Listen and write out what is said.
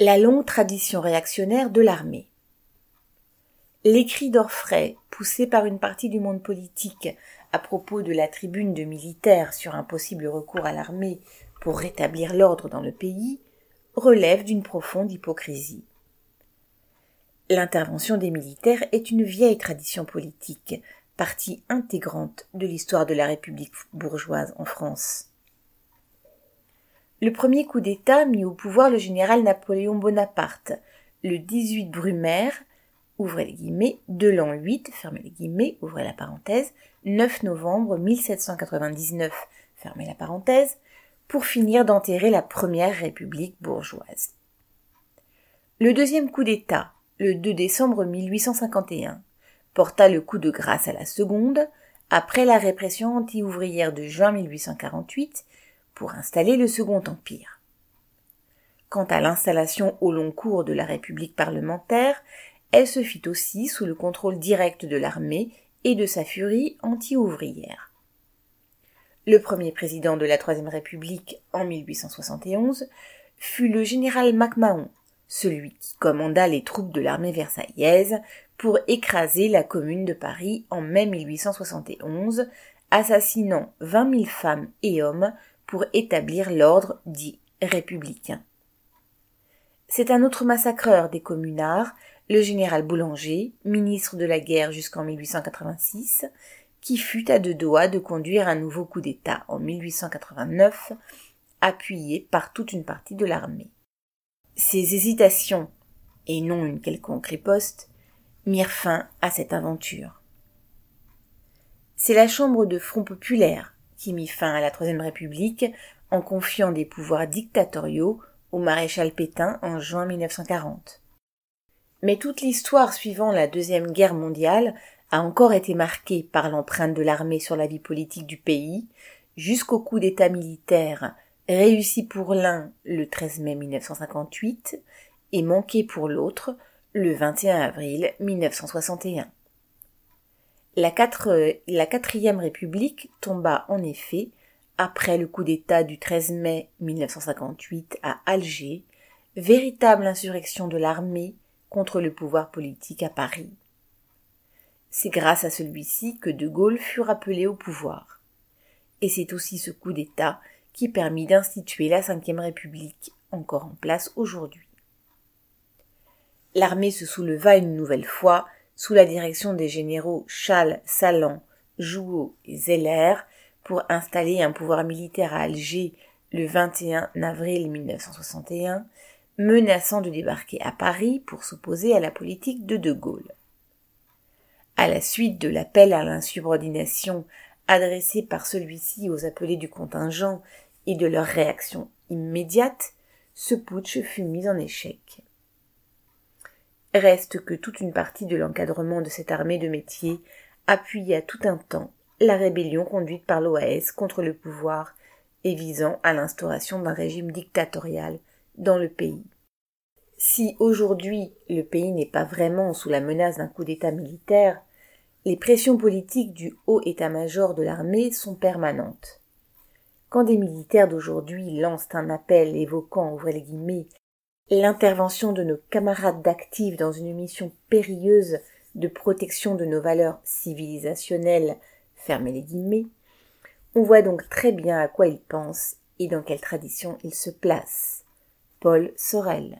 La longue tradition réactionnaire de l'armée. Les cris d'orfraie, poussés par une partie du monde politique à propos de la tribune de militaires sur un possible recours à l'armée pour rétablir l'ordre dans le pays, relèvent d'une profonde hypocrisie. L'intervention des militaires est une vieille tradition politique, partie intégrante de l'histoire de la République bourgeoise en France. Le premier coup d'État mit au pouvoir le général Napoléon Bonaparte, le 18 Brumaire, ouvrez les guillemets, de l'an 8, fermez les guillemets, ouvrez la parenthèse, 9 novembre 1799, fermez la parenthèse, pour finir d'enterrer la première république bourgeoise. Le deuxième coup d'État, le 2 décembre 1851, porta le coup de grâce à la seconde, après la répression anti-ouvrière de juin 1848 pour installer le Second Empire. Quant à l'installation au long cours de la République parlementaire, elle se fit aussi sous le contrôle direct de l'armée et de sa furie anti-ouvrière. Le premier président de la Troisième République en 1871 fut le général MacMahon, celui qui commanda les troupes de l'armée versaillaise pour écraser la commune de Paris en mai 1871, assassinant vingt mille femmes et hommes pour établir l'ordre dit républicain. C'est un autre massacreur des communards, le général Boulanger, ministre de la guerre jusqu'en 1886, qui fut à deux doigts de conduire un nouveau coup d'État en 1889, appuyé par toute une partie de l'armée. Ces hésitations, et non une quelconque riposte, mirent fin à cette aventure. C'est la Chambre de Front populaire mit fin à la Troisième République en confiant des pouvoirs dictatoriaux au maréchal Pétain en juin 1940. Mais toute l'histoire suivant la Deuxième Guerre mondiale a encore été marquée par l'empreinte de l'armée sur la vie politique du pays, jusqu'au coup d'État militaire réussi pour l'un le 13 mai 1958 et manqué pour l'autre le 21 avril 1961. La, quatrième République tomba en effet après le coup d'État du 13 mai 1958 à Alger, véritable insurrection de l'armée contre le pouvoir politique à Paris. C'est grâce à celui-ci que De Gaulle fut rappelé au pouvoir. Et c'est aussi ce coup d'État qui permit d'instituer la Cinquième République, encore en place aujourd'hui. L'armée se souleva une nouvelle fois sous la direction des généraux Chal, Salan, Jouot et Zeller pour installer un pouvoir militaire à Alger le 21 avril 1961, menaçant de débarquer à Paris pour s'opposer à la politique de De Gaulle. À la suite de l'appel à l'insubordination adressé par celui-ci aux appelés du contingent et de leur réaction immédiate, ce putsch fut mis en échec. Reste que toute une partie de l'encadrement de cette armée de métier appuyait à tout un temps la rébellion conduite par l'OAS contre le pouvoir et visant à l'instauration d'un régime dictatorial dans le pays. Si aujourd'hui le pays n'est pas vraiment sous la menace d'un coup d'État militaire, les pressions politiques du haut état-major de l'armée sont permanentes. Quand des militaires d'aujourd'hui lancent un appel évoquant, ouvrez les guillemets, l'intervention de nos camarades d'actifs dans une mission périlleuse de protection de nos valeurs civilisationnelles, fermez les guillemets, on voit donc très bien à quoi ils pensent et dans quelle tradition ils se placent. Paul Sorel.